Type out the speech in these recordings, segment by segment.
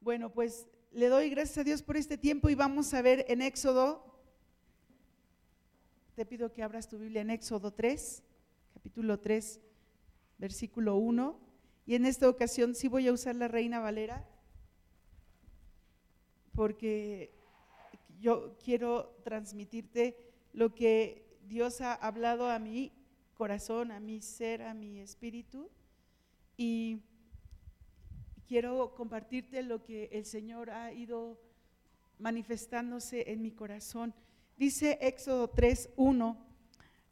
Bueno, pues le doy gracias a Dios por este tiempo y vamos a ver en Éxodo. Te pido que abras tu Biblia en Éxodo 3, capítulo 3, versículo 1. Y en esta ocasión sí voy a usar la Reina Valera porque yo quiero transmitirte lo que Dios ha hablado a mi corazón, a mi ser, a mi espíritu. Y quiero compartirte lo que el Señor ha ido manifestándose en mi corazón. Dice Éxodo 3:1,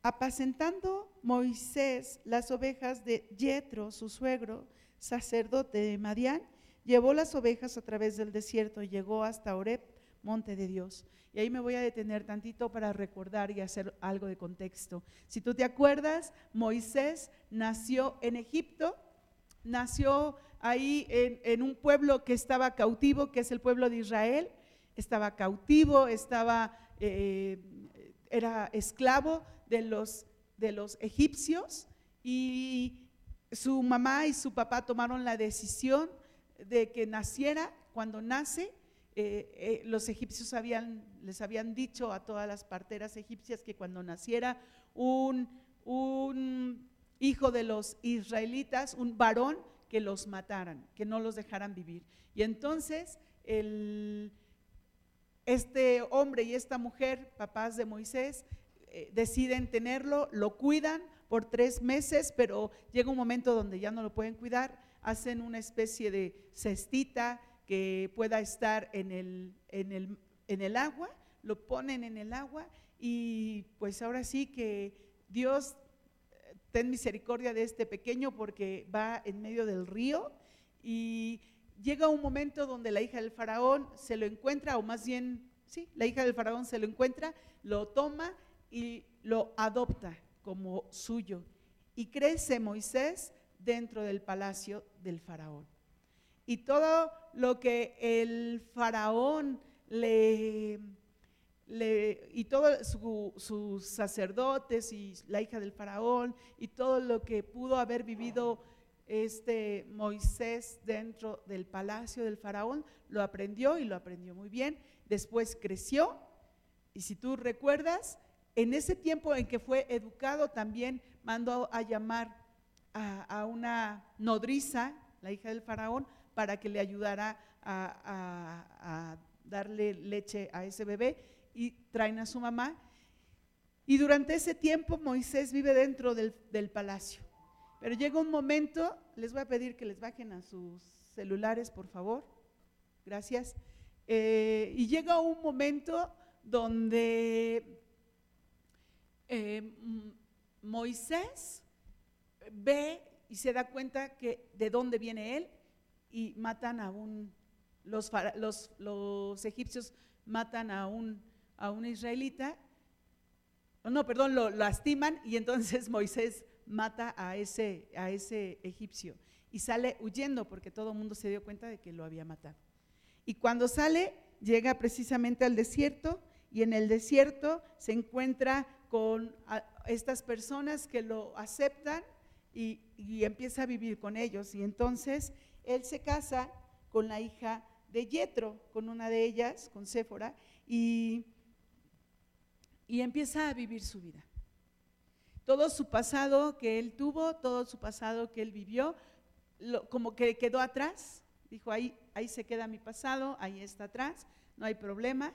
apacentando Moisés las ovejas de Jetro, su suegro, sacerdote de Madián, llevó las ovejas a través del desierto y llegó hasta Oreb, monte de Dios. Y ahí me voy a detener tantito para recordar y hacer algo de contexto. Si tú te acuerdas, Moisés nació en Egipto, nació ahí en, un pueblo que estaba cautivo, que es el pueblo de Israel, estaba cautivo, estaba, eh, era esclavo de los, de los egipcios. Y su mamá y su papá tomaron la decisión de que naciera, cuando nace, eh, eh, los egipcios habían, les habían dicho a todas las parteras egipcias que cuando naciera un, un hijo de los israelitas, un varón, que los mataran, que no los dejaran vivir. Y entonces este hombre y esta mujer, papás de Moisés, eh, deciden tenerlo, lo cuidan por tres meses, pero llega un momento donde ya no lo pueden cuidar, hacen una especie de cestita que pueda estar en el, agua, lo ponen en el agua y pues ahora sí que Dios ten misericordia de este pequeño porque va en medio del río y llega un momento donde la hija del faraón se lo encuentra, o más bien, sí, la hija del faraón se lo encuentra, lo toma y lo adopta como suyo. Y crece Moisés dentro del palacio del faraón. Y todo lo que el faraón le y todos sus sacerdotes y la hija del faraón y todo lo que pudo haber vivido este Moisés dentro del palacio del faraón, lo aprendió y lo aprendió muy bien. Después creció y si tú recuerdas, en ese tiempo en que fue educado también mandó a llamar a, una nodriza, la hija del faraón, para que le ayudara a darle leche a ese bebé y traen a su mamá. Y durante ese tiempo Moisés vive dentro del, palacio. Pero llega un momento, les voy a pedir que les bajen a sus celulares, por favor. Gracias. Eh, y llega un momento donde eh, Moisés ve y se da cuenta que de dónde viene él y matan a un, los, los, los egipcios matan a un a un israelita, no, perdón, lo lastiman y entonces Moisés mata a ese, a ese egipcio y sale huyendo porque todo el mundo se dio cuenta de que lo había matado. Y cuando sale, llega precisamente al desierto y en el desierto se encuentra con estas personas que lo aceptan y, y, empieza a vivir con ellos. Y entonces él se casa con la hija de Yetro, con una de ellas, con Séfora, y y empieza a vivir su vida. Todo su pasado que él tuvo, todo su pasado que él vivió, como que quedó atrás. Dijo, ahí, ahí se queda mi pasado, ahí está atrás, no hay problema.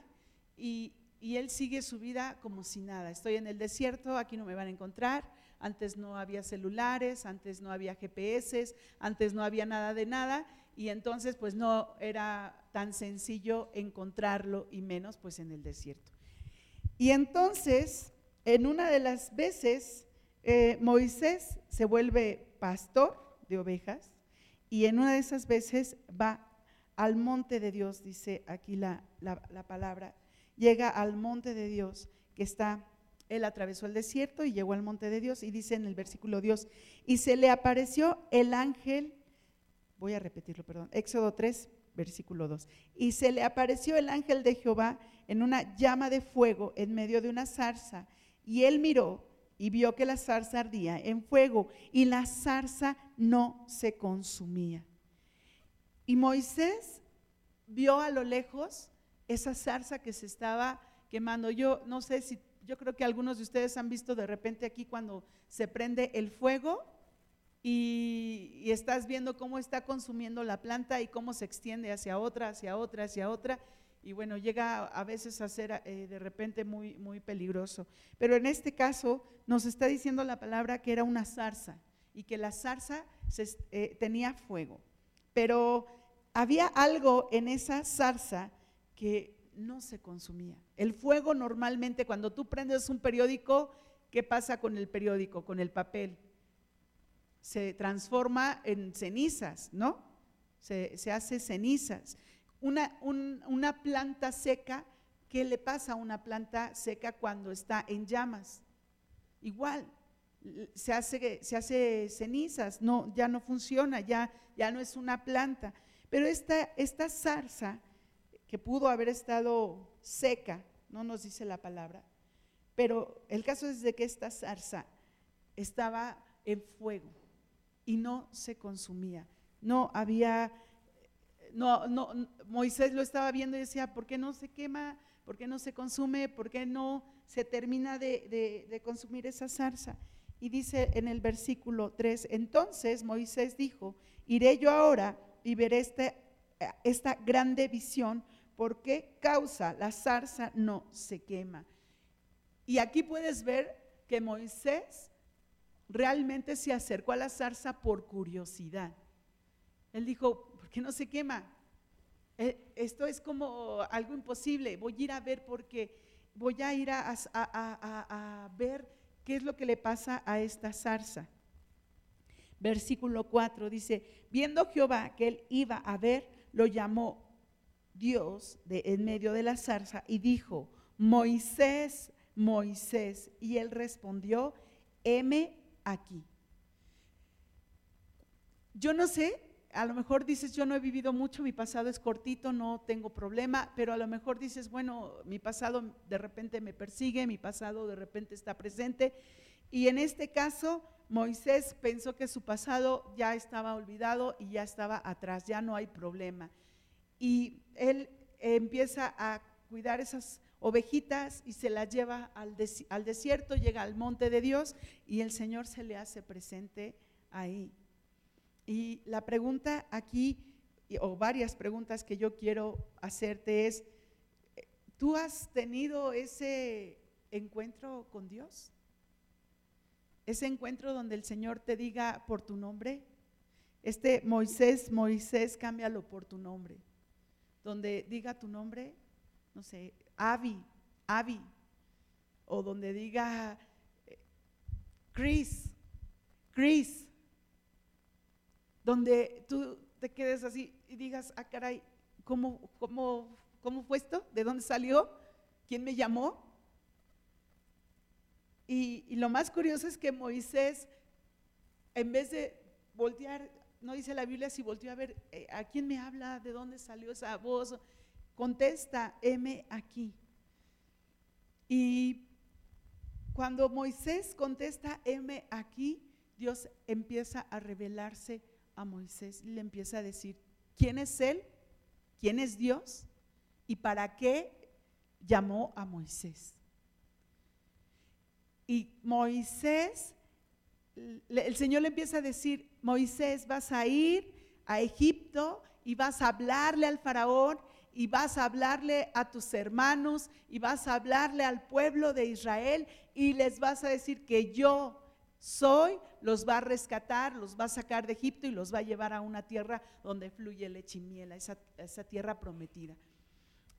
Y, y él sigue su vida como si nada. Estoy en el desierto, aquí no me van a encontrar. Antes no había celulares, antes no había GPS, antes no había nada de nada. Y entonces pues no era tan sencillo encontrarlo y menos pues en el desierto. Y entonces, en una de las veces, eh, Moisés se vuelve pastor de ovejas y en una de esas veces va al monte de Dios, dice aquí la, la palabra, llega al monte de Dios que está, él atravesó el desierto y llegó al monte de Dios y dice en el versículo Dios, y se le apareció el ángel, voy a repetirlo, perdón, Éxodo 3, versículo 2. Y se le apareció el ángel de Jehová en una llama de fuego en medio de una zarza. Y él miró y vio que la zarza ardía en fuego y la zarza no se consumía. Y Moisés vio a lo lejos esa zarza que se estaba quemando. Yo no sé si, yo creo que algunos de ustedes han visto de repente aquí cuando se prende el fuego y, estás viendo cómo está consumiendo la planta y cómo se extiende hacia otra, hacia otra, hacia otra. Y bueno, llega a veces a ser eh, de repente muy, muy peligroso. Pero en este caso nos está diciendo la palabra que era una zarza y que la zarza eh, tenía fuego. Pero había algo en esa zarza que no se consumía. El fuego normalmente cuando tú prendes un periódico, ¿qué pasa con el periódico, con el papel? Se transforma en cenizas, ¿no? Se, hace cenizas. Una, una planta seca, ¿qué le pasa a una planta seca cuando está en llamas? Igual, se hace, se hace cenizas, no, ya no funciona, ya, ya no es una planta. Pero esta, esta zarza que pudo haber estado seca, no nos dice la palabra, pero el caso es de que esta zarza estaba en fuego y no se consumía. No había, no, no, Moisés lo estaba viendo y decía, ¿por qué no se quema? ¿Por qué no se consume? ¿Por qué no se termina de, de consumir esa zarza? Y dice en el versículo 3, entonces Moisés dijo, iré yo ahora y veré este, esta grande visión ¿Por qué causa la zarza no se quema? Y aquí puedes ver que Moisés realmente se acercó a la zarza por curiosidad. Él dijo, ¿por qué no se quema? Eh, esto es como algo imposible. Voy a ir a ver porque voy a ir a, a, ver qué es lo que le pasa a esta zarza. Versículo 4 dice, viendo Jehová que él iba a ver, lo llamó Dios en medio de la zarza y dijo, Moisés, Moisés. Y él respondió, heme aquí. Yo no sé, a lo mejor dices, yo no he vivido mucho, mi pasado es cortito, no tengo problema, pero a lo mejor dices, bueno, mi pasado de repente me persigue, mi pasado de repente está presente. Y en este caso, Moisés pensó que su pasado ya estaba olvidado y ya estaba atrás, ya no hay problema y él empieza a cuidar esas ovejitas y se las lleva al, desierto, llega al monte de Dios y el Señor se le hace presente ahí. Y la pregunta aquí, o varias preguntas que yo quiero hacerte es, ¿tú has tenido ese encuentro con Dios? Ese encuentro donde el Señor te diga por tu nombre. Este Moisés, Moisés, cámbialo por tu nombre donde diga tu nombre, no sé, Avi, Avi, o donde diga eh, Chris, Chris, donde tú te quedes así y digas, ah, caray, ¿cómo, cómo, cómo fue esto? ¿De dónde salió? ¿Quién me llamó? Y, lo más curioso es que Moisés, en vez de voltear no dice la Biblia si volteó a ver eh, a quién me habla, de dónde salió esa voz. Contesta, M aquí. Y cuando Moisés contesta, M aquí, Dios empieza a revelarse a Moisés le empieza a decir, ¿quién es Él? ¿Quién es Dios? ¿Y para qué llamó a Moisés? Y Moisés, el Señor le empieza a decir, Moisés, vas a ir a Egipto y vas a hablarle al faraón y vas a hablarle a tus hermanos y vas a hablarle al pueblo de Israel y les vas a decir que yo soy, los va a rescatar, los va a sacar de Egipto y los va a llevar a una tierra donde fluye leche miel, esa, tierra prometida.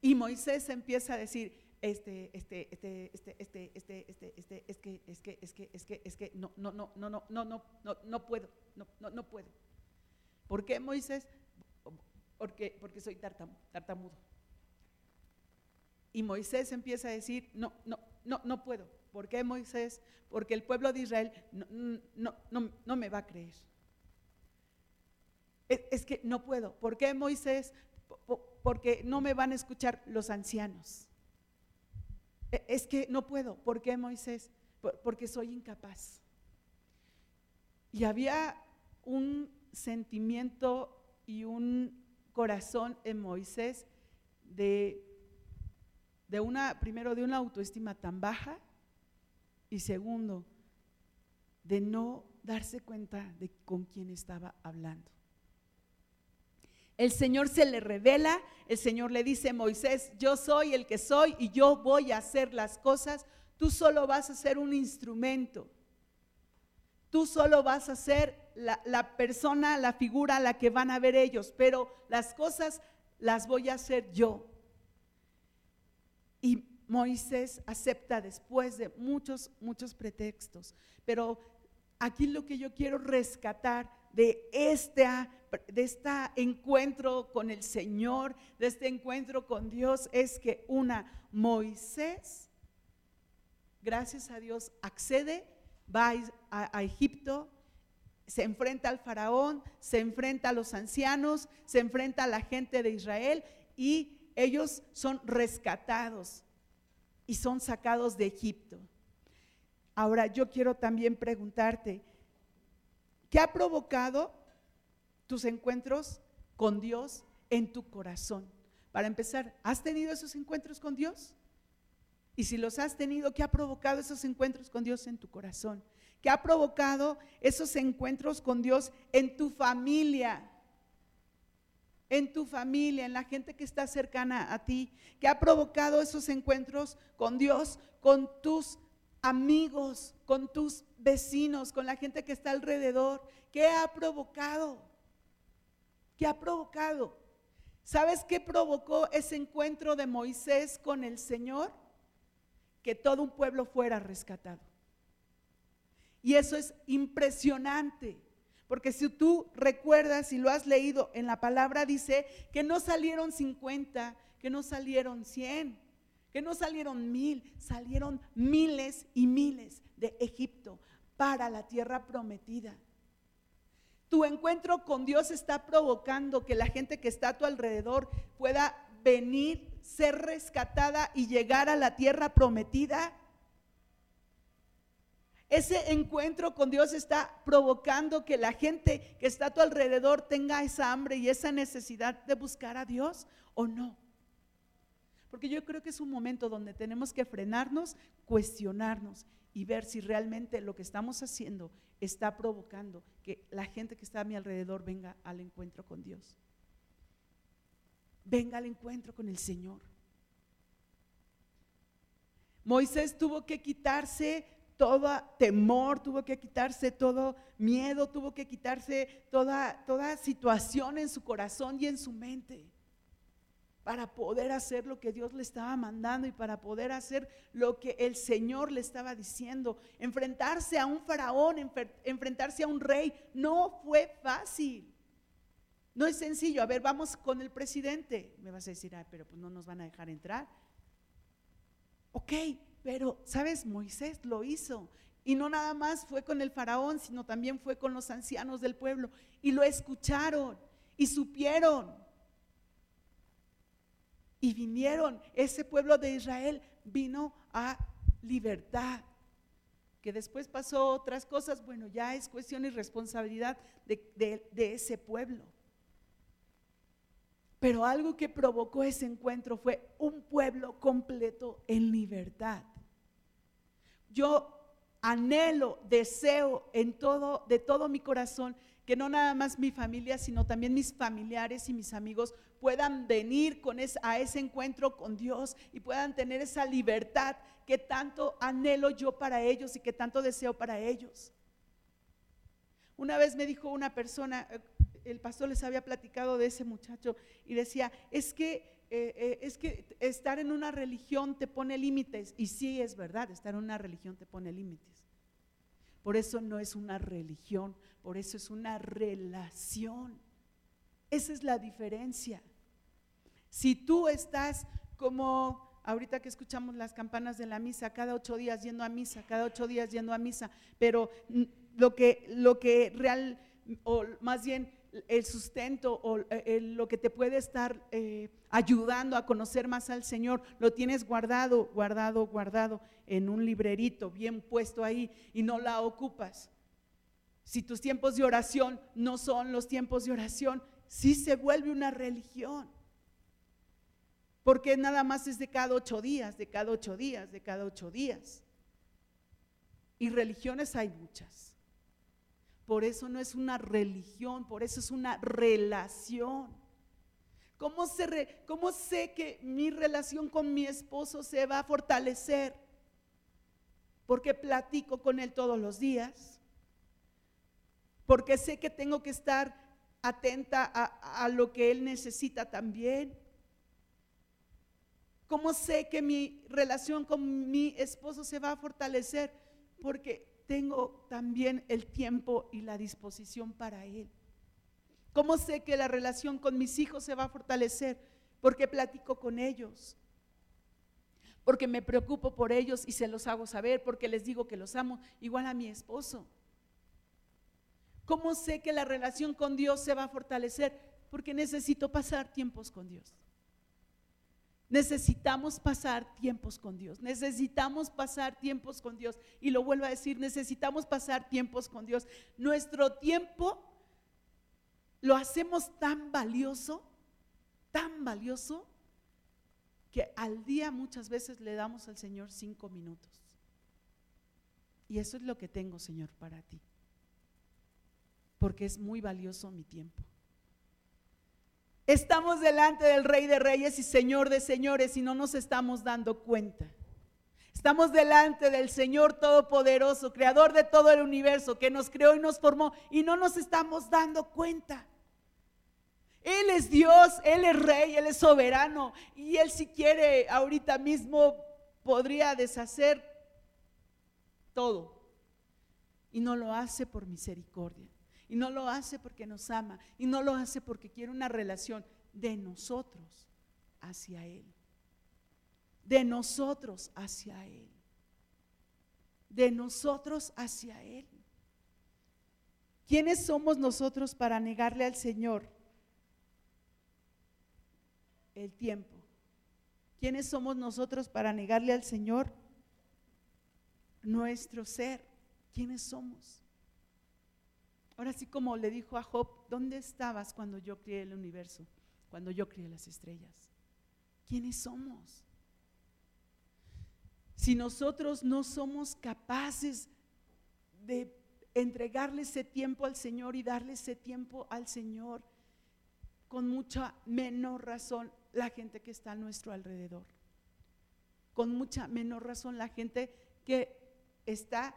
Y Moisés empieza a decir, este, este, este, este, este, este, este, este, es que, es que, es que, es que, es que, no, no, no, no, no, no, no, no, no puedo, no, no, no puedo. ¿Por qué Moisés? Porque, porque soy tartamudo. Y Moisés empieza a decir, no, no, no, no puedo. ¿Por qué Moisés? Porque el pueblo de Israel no, no, no, me va a creer. Es, es que no puedo. ¿Por qué Moisés? Porque no me van a escuchar los ancianos. E, es que no puedo. ¿Por qué Moisés? Porque soy incapaz. Y había un sentimiento y un corazón en Moisés de, de una, primero, de una autoestima tan baja y segundo, de no darse cuenta de con quién estaba hablando. El Señor se le revela, el Señor le dice, Moisés, yo soy el que soy y yo voy a hacer las cosas, tú solo vas a ser un instrumento. Tú solo vas a ser la, la, persona, la figura la que van a ver ellos, pero las cosas las voy a hacer yo. Y Moisés acepta después de muchos, muchos pretextos. Pero aquí lo que yo quiero rescatar de este, de este encuentro con el Señor, de este encuentro con Dios, es que una Moisés, gracias a Dios, accede va a, Egipto, se enfrenta al faraón, se enfrenta a los ancianos, se enfrenta a la gente de Israel y ellos son rescatados y son sacados de Egipto. Ahora yo quiero también preguntarte, ¿qué ha provocado tus encuentros con Dios en tu corazón? Para empezar, ¿has tenido esos encuentros con Dios? Y si los has tenido, ¿qué ha provocado esos encuentros con Dios en tu corazón? ¿Qué ha provocado esos encuentros con Dios en tu familia? En tu familia, en la gente que está cercana a ti. ¿Qué ha provocado esos encuentros con Dios, con tus amigos, con tus vecinos, con la gente que está alrededor? ¿Qué ha provocado? ¿Qué ha provocado? ¿Sabes qué provocó ese encuentro de Moisés con el Señor? que todo un pueblo fuera rescatado. Y eso es impresionante, porque si tú recuerdas y lo has leído en la palabra, dice que no salieron 50, que no salieron 100, que no salieron mil, salieron miles y miles de Egipto para la tierra prometida. Tu encuentro con Dios está provocando que la gente que está a tu alrededor pueda venir ser rescatada y llegar a la tierra prometida. Ese encuentro con Dios está provocando que la gente que está a tu alrededor tenga esa hambre y esa necesidad de buscar a Dios o no. Porque yo creo que es un momento donde tenemos que frenarnos, cuestionarnos y ver si realmente lo que estamos haciendo está provocando que la gente que está a mi alrededor venga al encuentro con Dios venga al encuentro con el Señor. Moisés tuvo que quitarse todo temor, tuvo que quitarse todo miedo, tuvo que quitarse toda, toda situación en su corazón y en su mente para poder hacer lo que Dios le estaba mandando y para poder hacer lo que el Señor le estaba diciendo. Enfrentarse a un faraón, enfrentarse a un rey, no fue fácil. No es sencillo. A ver, vamos con el presidente. Me vas a decir, ah, pero pues no nos van a dejar entrar. Ok, pero, ¿sabes? Moisés lo hizo. Y no nada más fue con el faraón, sino también fue con los ancianos del pueblo. Y lo escucharon y supieron. Y vinieron. Ese pueblo de Israel vino a libertad. Que después pasó otras cosas, bueno, ya es cuestión y responsabilidad de, de ese pueblo. Pero algo que provocó ese encuentro fue un pueblo completo en libertad. Yo anhelo, deseo en todo, de todo mi corazón, que no nada más mi familia, sino también mis familiares y mis amigos puedan venir a ese encuentro con Dios y puedan tener esa libertad que tanto anhelo yo para ellos y que tanto deseo para ellos. Una vez me dijo una persona, eh, el pastor les había platicado de ese muchacho y decía, es que, eh, eh, es que estar en una religión te pone límites. Y sí es verdad, estar en una religión te pone límites. Por eso no es una religión, por eso es una relación. Esa es la diferencia. Si tú estás como ahorita que escuchamos las campanas de la misa, cada ocho días yendo a misa, cada ocho días yendo a misa, pero lo que, lo que real, o más bien el sustento o eh, lo que te puede estar eh, ayudando a conocer más al Señor, lo tienes guardado, guardado, guardado en un librerito, bien puesto ahí y no la ocupas. Si tus tiempos de oración no son los tiempos de oración, sí se vuelve una religión. Porque nada más es de cada ocho días, de cada ocho días, de cada ocho días. Y religiones hay muchas. Por eso no es una religión, por eso es una relación. ¿Cómo, ¿Cómo, sé que mi relación con mi esposo se va a fortalecer? Porque platico con él todos los días. Porque sé que tengo que estar atenta a, a lo que él necesita también. ¿Cómo sé que mi relación con mi esposo se va a fortalecer? Porque tengo también el tiempo y la disposición para él. ¿Cómo sé que la relación con mis hijos se va a fortalecer? Porque platico con ellos. Porque me preocupo por ellos y se los hago saber, porque les digo que los amo, igual a mi esposo. ¿Cómo sé que la relación con Dios se va a fortalecer? Porque necesito pasar tiempos con Dios. Necesitamos pasar tiempos con Dios. Necesitamos pasar tiempos con Dios. Y lo vuelvo a decir, necesitamos pasar tiempos con Dios. Nuestro tiempo lo hacemos tan valioso, tan valioso, que al día muchas veces le damos al Señor cinco minutos. Y eso es lo que tengo, Señor, para ti. Porque es muy valioso mi tiempo. Estamos delante del Rey de Reyes y Señor de Señores y no nos estamos dando cuenta. Estamos delante del Señor Todopoderoso, Creador de todo el universo, que nos creó y nos formó y no nos estamos dando cuenta. Él es Dios, Él es Rey, Él es soberano y Él si quiere ahorita mismo podría deshacer todo. Y no lo hace por misericordia. Y no lo hace porque nos ama. Y no lo hace porque quiere una relación de nosotros hacia Él. De nosotros hacia Él. De nosotros hacia Él. ¿Quiénes somos nosotros para negarle al Señor el tiempo. ¿Quiénes somos nosotros para negarle al Señor nuestro ser? ¿Quiénes somos? Ahora sí como le dijo a Job, ¿dónde estabas cuando yo crié el universo? Cuando yo crié las estrellas. ¿Quiénes somos? Si nosotros no somos capaces de entregarle ese tiempo al Señor y darle ese tiempo al Señor, con mucha menor razón la gente que está a nuestro alrededor. Con mucha menor razón la gente que está,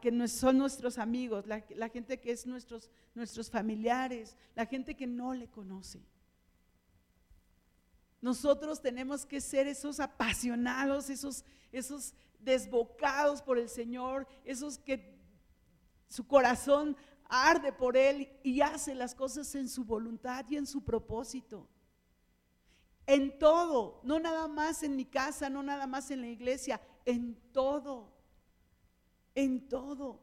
que son nuestros amigos, la, gente que es nuestros, nuestros familiares, la gente que no le conoce. Nosotros tenemos que ser esos apasionados, esos, esos desbocados por el Señor, esos que su corazón arde por Él y hace las cosas en su voluntad y en su propósito. En todo, no nada más en mi casa, no nada más en la iglesia, en todo, en todo.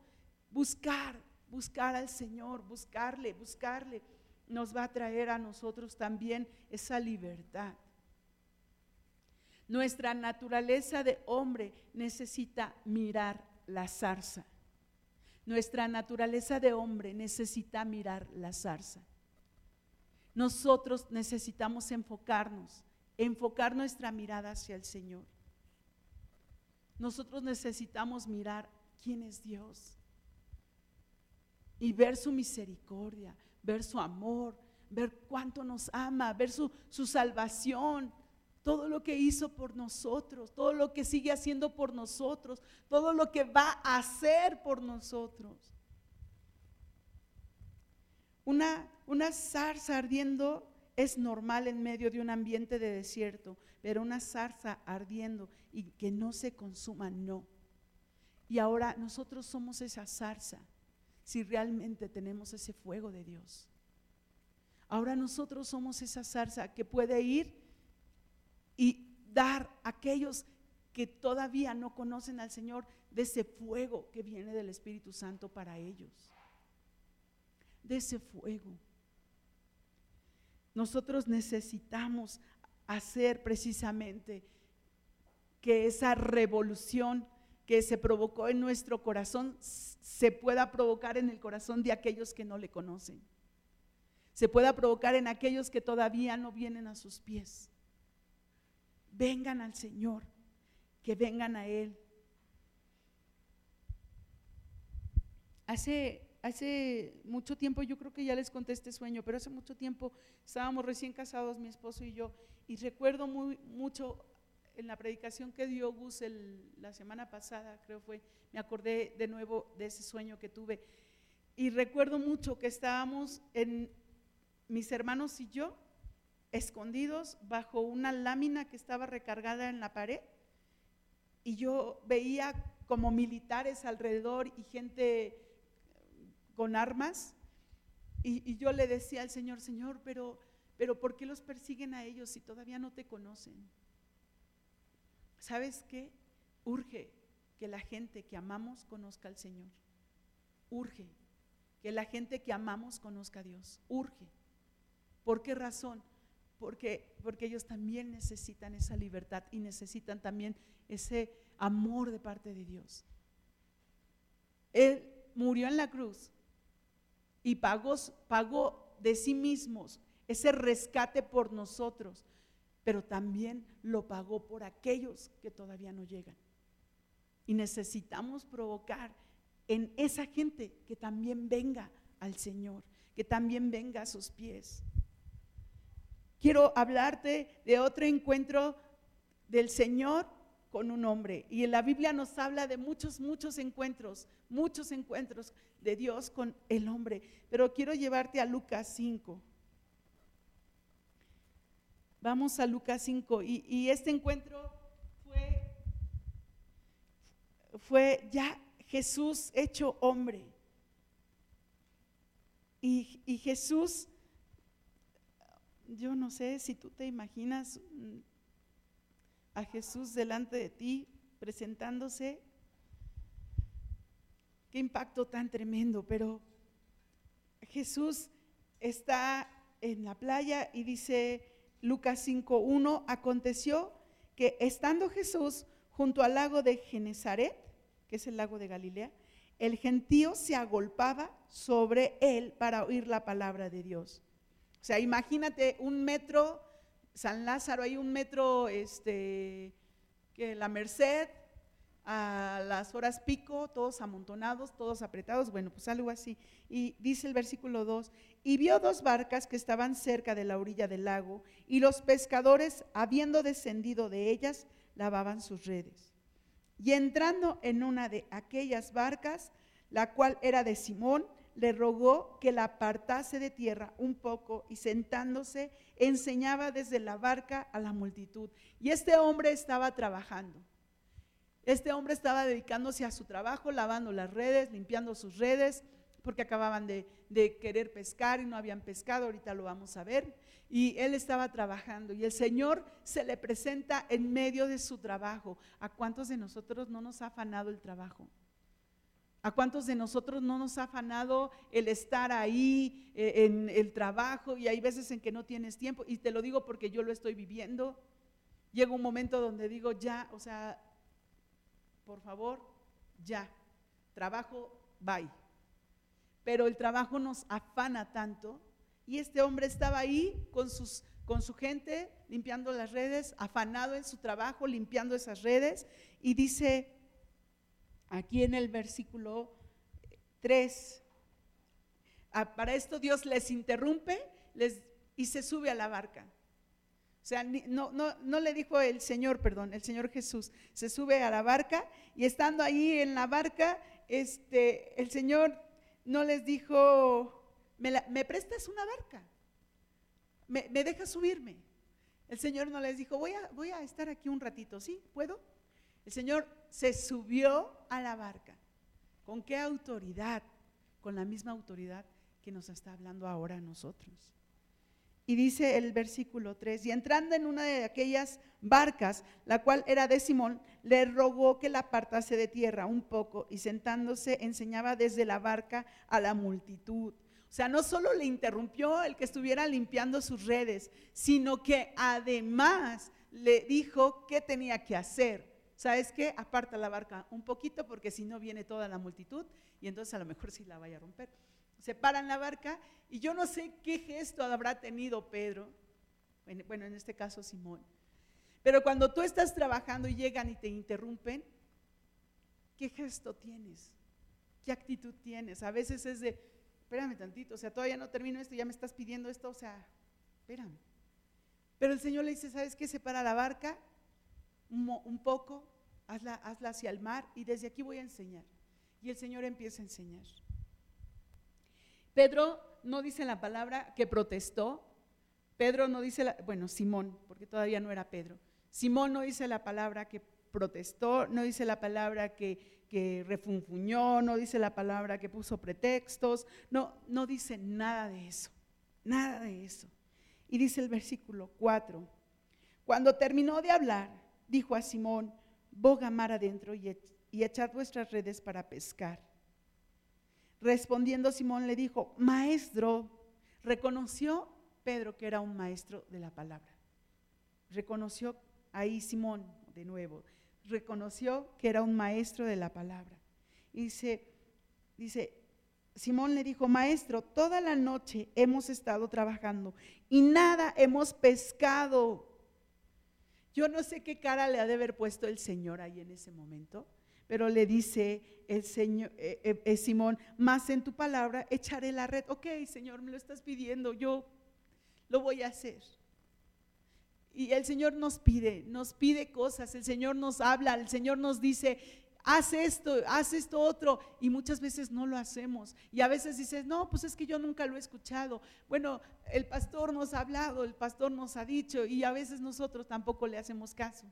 Buscar, buscar al Señor, buscarle, buscarle, nos va a traer a nosotros también esa libertad. Nuestra naturaleza de hombre necesita mirar la zarza. Nuestra naturaleza de hombre necesita mirar la zarza. Nosotros necesitamos enfocarnos, enfocar nuestra mirada hacia el Señor. Nosotros necesitamos mirar quién es Dios y ver su misericordia, ver su amor, ver cuánto nos ama, ver su, su salvación, todo lo que hizo por nosotros, todo lo que sigue haciendo por nosotros, todo lo que va a hacer por nosotros. Una, una zarza ardiendo es normal en medio de un ambiente de desierto, pero una zarza ardiendo y que no se consuma, no. Y ahora nosotros somos esa zarza, si realmente tenemos ese fuego de Dios. Ahora nosotros somos esa zarza que puede ir y dar a aquellos que todavía no conocen al Señor de ese fuego que viene del Espíritu Santo para ellos. De ese fuego. Nosotros necesitamos hacer precisamente que esa revolución que se provocó en nuestro corazón se pueda provocar en el corazón de aquellos que no le conocen. se pueda provocar en aquellos que todavía no vienen a sus pies. Vengan al Señor, que vengan a Él. Hace, hace mucho tiempo, yo creo que ya les conté este sueño, pero hace mucho tiempo estábamos recién casados, mi esposo y yo, y recuerdo muy, mucho en la predicación que dio Gus la semana pasada, creo fue, me acordé de nuevo de ese sueño que tuve. Y recuerdo mucho que estábamos en mis hermanos y yo escondidos bajo una lámina que estaba recargada en la pared y yo veía como militares alrededor y gente con armas y, y, yo le decía al Señor, Señor, pero, pero ¿por qué los persiguen a ellos si todavía no te conocen? ¿Sabes qué? Urge que la gente que amamos conozca al Señor. Urge que la gente que amamos conozca a Dios. Urge. ¿Por qué razón? Porque, porque ellos también necesitan esa libertad y necesitan también ese amor de parte de Dios. Él murió en la cruz y pagó, pagó de sí mismos ese rescate por nosotros pero también lo pagó por aquellos que todavía no llegan. Y necesitamos provocar en esa gente que también venga al Señor, que también venga a sus pies. Quiero hablarte de otro encuentro del Señor con un hombre. Y en la Biblia nos habla de muchos, muchos encuentros, muchos encuentros de Dios con el hombre. Pero quiero llevarte a Lucas 5. Vamos a Lucas 5 y, este encuentro fue, fue ya Jesús hecho hombre. Y, y, Jesús, yo no sé si tú te imaginas a Jesús delante de ti presentándose, qué impacto tan tremendo, pero Jesús está en la playa y dice, Lucas 5.1, aconteció que estando Jesús junto al lago de Genezaret, que es el lago de Galilea, el gentío se agolpaba sobre él para oír la palabra de Dios. O sea, imagínate un metro, San Lázaro, hay un metro, este, que la Merced, a las horas pico, todos amontonados, todos apretados, bueno, pues algo así. Y dice el versículo 2, y vio dos barcas que estaban cerca de la orilla del lago, y los pescadores, habiendo descendido de ellas, lavaban sus redes. Y entrando en una de aquellas barcas, la cual era de Simón, le rogó que la apartase de tierra un poco y sentándose enseñaba desde la barca a la multitud. Y este hombre estaba trabajando. Este hombre estaba dedicándose a su trabajo, lavando las redes, limpiando sus redes, porque acababan de, querer pescar y no habían pescado, ahorita lo vamos a ver. Y él estaba trabajando y el Señor se le presenta en medio de su trabajo. ¿A cuántos de nosotros no nos ha afanado el trabajo? ¿A cuántos de nosotros no nos ha afanado el estar ahí eh, en el trabajo y hay veces en que no tienes tiempo? Y te lo digo porque yo lo estoy viviendo. Llega un momento donde digo, ya, o sea, por favor, ya, trabajo, bye. Pero el trabajo nos afana tanto y este hombre estaba ahí con, sus, con su gente limpiando las redes, afanado en su trabajo, limpiando esas redes y dice aquí en el versículo 3, ah, para esto Dios les interrumpe les, y se sube a la barca. O sea, no, no, no, le dijo el Señor, perdón, el Señor Jesús, se sube a la barca y estando ahí en la barca, este, el Señor no les dijo, me, prestas una barca, me, me dejas subirme. El Señor no les dijo, voy a, voy a estar aquí un ratito, ¿sí? ¿Puedo? El Señor se subió a la barca. ¿Con qué autoridad? Con la misma autoridad que nos está hablando ahora a nosotros. Y dice el versículo 3, y entrando en una de aquellas barcas, la cual era de Simón, le rogó que la apartase de tierra un poco y sentándose enseñaba desde la barca a la multitud. O sea, no solo le interrumpió el que estuviera limpiando sus redes, sino que además le dijo qué tenía que hacer. ¿Sabes qué? Aparta la barca un poquito porque si no viene toda la multitud y entonces a lo mejor sí la vaya a romper. Se paran la barca y yo no sé qué gesto habrá tenido Pedro, bueno, en este caso Simón. Pero cuando tú estás trabajando y llegan y te interrumpen, ¿qué gesto tienes? ¿Qué actitud tienes? A veces es de, espérame tantito, o sea, todavía no termino esto, ya me estás pidiendo esto, o sea, espérame. Pero el Señor le dice, ¿sabes qué? Separa la barca un, poco, hazla, hazla hacia el mar y desde aquí voy a enseñar. Y el Señor empieza a enseñar. Pedro no dice la palabra que protestó. Pedro no dice, la, bueno, Simón, porque todavía no era Pedro. Simón no dice la palabra que protestó, no dice la palabra que, que refunfuñó, no dice la palabra que puso pretextos, no, no dice nada de eso, nada de eso. Y dice el versículo 4, cuando terminó de hablar, dijo a Simón, boga mar adentro y, y echad vuestras redes para pescar. Respondiendo Simón le dijo, maestro, reconoció Pedro que era un maestro de la palabra. Reconoció ahí Simón de nuevo, reconoció que era un maestro de la palabra. Y dice, dice, Simón le dijo, maestro, toda la noche hemos estado trabajando y nada hemos pescado. Yo no sé qué cara le ha de haber puesto el Señor ahí en ese momento, pero le dice el Señor, eh, eh, eh, Simón, más en tu palabra echaré la red. Ok, Señor, me lo estás pidiendo, yo lo voy a hacer. Y el Señor nos pide, nos pide cosas, el Señor nos habla, el Señor nos dice, haz esto, haz esto otro, y muchas veces no lo hacemos. Y a veces dices, no, pues es que yo nunca lo he escuchado. Bueno, el pastor nos ha hablado, el pastor nos ha dicho, y a veces nosotros tampoco le hacemos caso.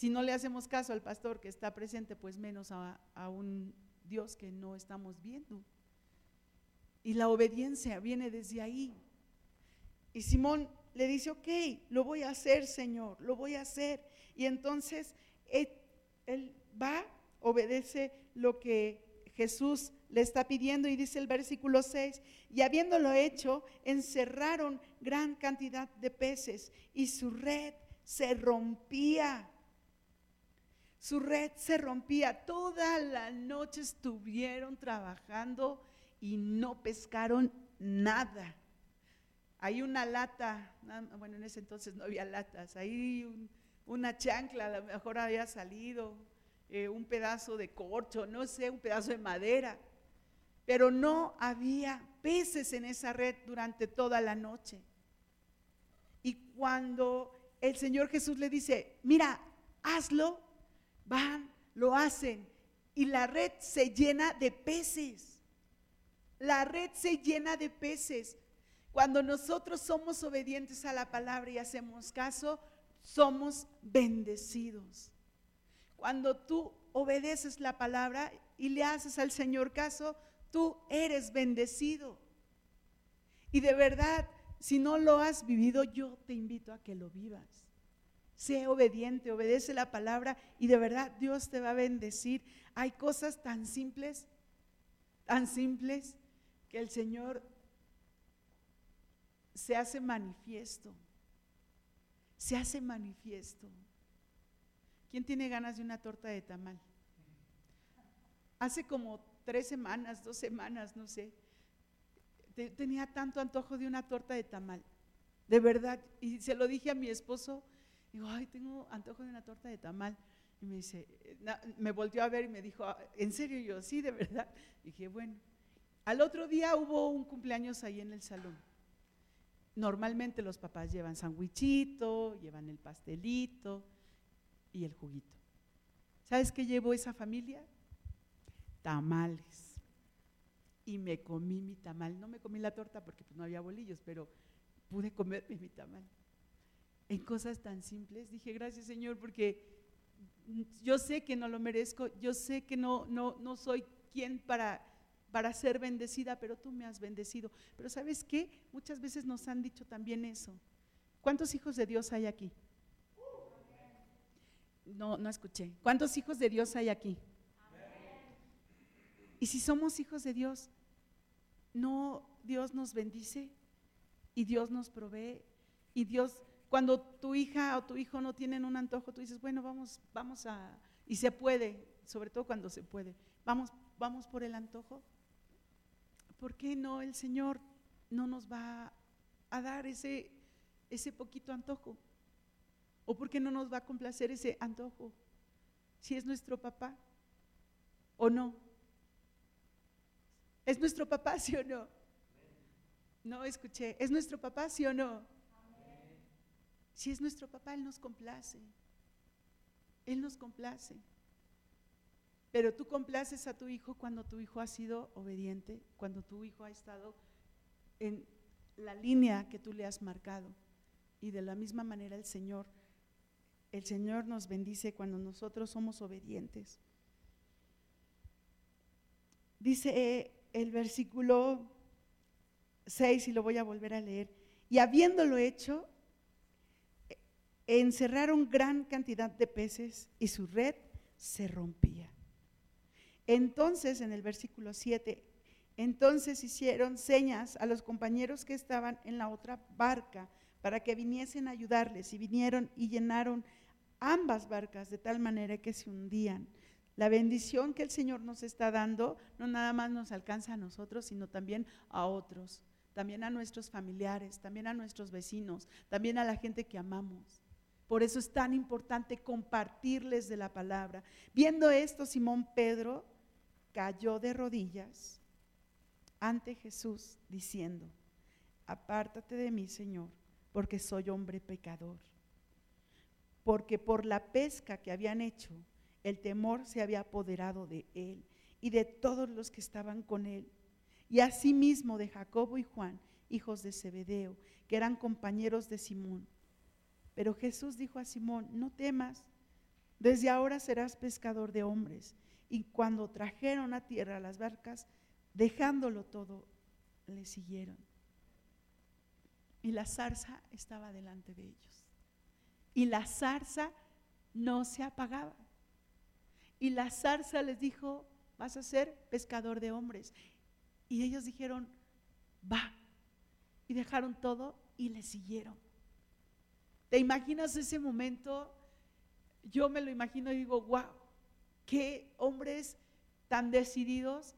Si no le hacemos caso al pastor que está presente, pues menos a, un Dios que no estamos viendo. Y la obediencia viene desde ahí. Y Simón le dice, ok, lo voy a hacer, Señor, lo voy a hacer. Y entonces él, va, obedece lo que Jesús le está pidiendo y dice el versículo 6, y habiéndolo hecho, encerraron gran cantidad de peces y su red se rompía. Su red se rompía. Toda la noche estuvieron trabajando y no pescaron nada. Hay una lata, bueno, en ese entonces no había latas, hay una chancla, a lo mejor había salido, eh, un pedazo de corcho, no sé, un pedazo de madera, pero no había peces en esa red durante toda la noche. Y cuando el Señor Jesús le dice, mira, hazlo, van, lo hacen, y la red se llena de peces. La red se llena de peces. Cuando nosotros somos obedientes a la palabra y hacemos caso, somos bendecidos. Cuando tú obedeces la palabra y le haces al Señor caso, tú eres bendecido. Y de verdad, si no lo has vivido, yo te invito a que lo vivas. Sé obediente, obedece la palabra y de verdad Dios te va a bendecir. Hay cosas tan simples, tan simples, que el Señor se hace manifiesto. Se hace manifiesto. ¿Quién tiene ganas de una torta de tamal? Hace como tres semanas, dos semanas, no sé, tenía tanto antojo de una torta de tamal. De verdad. Y se lo dije a mi esposo. Digo, ay, tengo antojo de una torta de tamal. Y me dice, me volvió a ver y me dijo, ¿en serio? yo, sí, de verdad. dije, bueno. Al otro día hubo un cumpleaños ahí en el salón. Normalmente los papás llevan sandwichito, llevan el pastelito y el juguito. ¿Sabes qué llevó esa familia? Tamales. Y me comí mi tamal. No me comí la torta porque pues, no había bolillos, pero pude comerme mi tamal. En cosas tan simples dije, gracias Señor, porque yo sé que no lo merezco, yo sé que no, no, no soy quien para para ser bendecida, pero tú me has bendecido. Pero ¿sabes qué? Muchas veces nos han dicho también eso. ¿Cuántos hijos de Dios hay aquí? No, no escuché. ¿Cuántos hijos de Dios hay aquí? Y si somos hijos de Dios, no Dios nos bendice y Dios nos provee y Dios cuando tu hija o tu hijo no tienen un antojo, tú dices, bueno, vamos vamos a y se puede, sobre todo cuando se puede. Vamos vamos por el antojo ¿por qué no el Señor no nos va a dar ese, ese poquito antojo? ¿O por qué no nos va a complacer ese antojo? Si es nuestro papá o no. ¿Es nuestro papá, sí o no? No escuché. ¿Es nuestro papá, sí o no? Si es nuestro papá, Él nos complace. Él nos complace. Pero tú complaces a tu hijo cuando tu hijo ha sido obediente, cuando tu hijo ha estado en la línea que tú le has marcado. Y de la misma manera el Señor, el Señor nos bendice cuando nosotros somos obedientes. Dice el versículo 6, y lo voy a volver a leer, y habiéndolo hecho, encerraron gran cantidad de peces y su red se rompía. Entonces, en el versículo 7, entonces hicieron señas a los compañeros que estaban en la otra barca para que viniesen a ayudarles y vinieron y llenaron ambas barcas de tal manera que se hundían. La bendición que el Señor nos está dando no nada más nos alcanza a nosotros, sino también a otros, también a nuestros familiares, también a nuestros vecinos, también a la gente que amamos. Por eso es tan importante compartirles de la palabra. Viendo esto, Simón Pedro cayó de rodillas ante Jesús diciendo, apártate de mí, Señor, porque soy hombre pecador. Porque por la pesca que habían hecho, el temor se había apoderado de él y de todos los que estaban con él. Y asimismo de Jacobo y Juan, hijos de Zebedeo, que eran compañeros de Simón. Pero Jesús dijo a Simón, no temas, desde ahora serás pescador de hombres. Y cuando trajeron a tierra las barcas, dejándolo todo, le siguieron. Y la zarza estaba delante de ellos. Y la zarza no se apagaba. Y la zarza les dijo, vas a ser pescador de hombres. Y ellos dijeron, va. Y dejaron todo y le siguieron. ¿Te imaginas ese momento? Yo me lo imagino y digo, wow, qué hombres tan decididos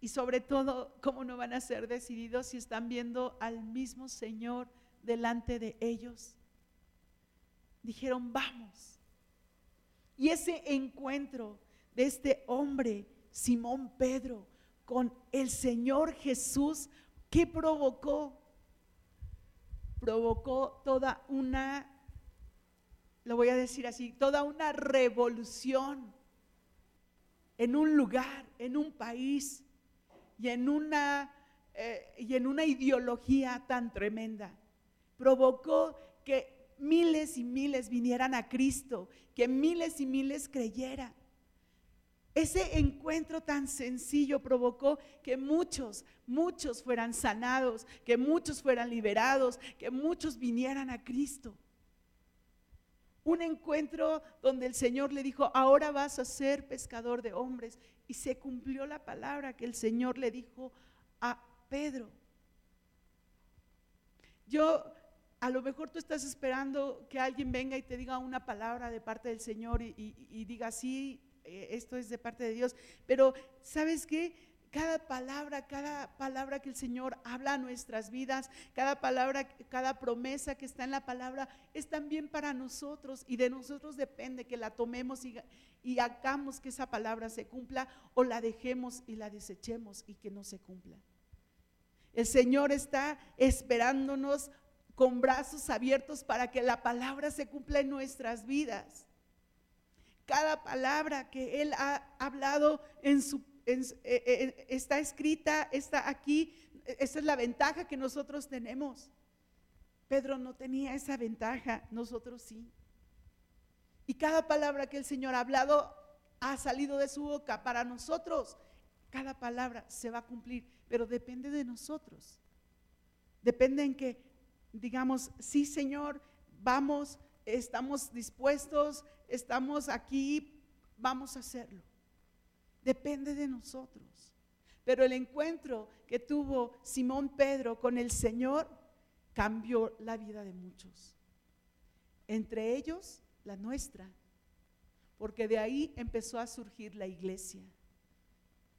y sobre todo, ¿cómo no van a ser decididos si están viendo al mismo Señor delante de ellos? Dijeron, vamos. Y ese encuentro de este hombre, Simón Pedro, con el Señor Jesús, ¿qué provocó? Provocó toda una, lo voy a decir así, toda una revolución en un lugar, en un país y en una, eh, y en una ideología tan tremenda. Provocó que miles y miles vinieran a Cristo, que miles y miles creyeran. Ese encuentro tan sencillo provocó que muchos, muchos fueran sanados, que muchos fueran liberados, que muchos vinieran a Cristo. Un encuentro donde el Señor le dijo, ahora vas a ser pescador de hombres. Y se cumplió la palabra que el Señor le dijo a Pedro. Yo, a lo mejor tú estás esperando que alguien venga y te diga una palabra de parte del Señor y, diga, sí, esto es de parte de Dios. Pero, ¿sabes qué? cada palabra, cada palabra que el Señor habla a nuestras vidas, cada palabra, cada promesa que está en la palabra es también para nosotros y de nosotros depende que la tomemos y, y hagamos que esa palabra se cumpla o la dejemos y la desechemos y que no se cumpla. El Señor está esperándonos con brazos abiertos para que la palabra se cumpla en nuestras vidas. Cada palabra que Él ha hablado en su eh, eh, está escrita, está aquí. Esa es la ventaja que nosotros tenemos. Pedro no tenía esa ventaja, nosotros sí. Y cada palabra que el Señor ha hablado ha salido de su boca para nosotros. Cada palabra se va a cumplir, pero depende de nosotros. Depende en que digamos, sí Señor, vamos, estamos dispuestos, estamos aquí, vamos a hacerlo. Depende de nosotros. Pero el encuentro que tuvo Simón Pedro con el Señor cambió la vida de muchos. Entre ellos, la nuestra. Porque de ahí empezó a surgir la iglesia.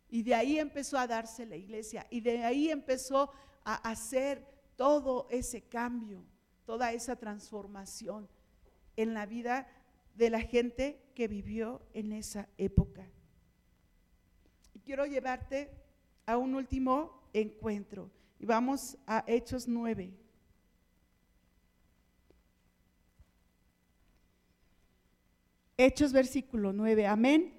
Y de ahí empezó a darse la iglesia. Y de ahí empezó a hacer todo ese cambio, toda esa transformación en la vida de la gente que vivió en esa época. Y quiero llevarte a un último encuentro. Y vamos a Hechos 9. Hechos versículo 9, amén.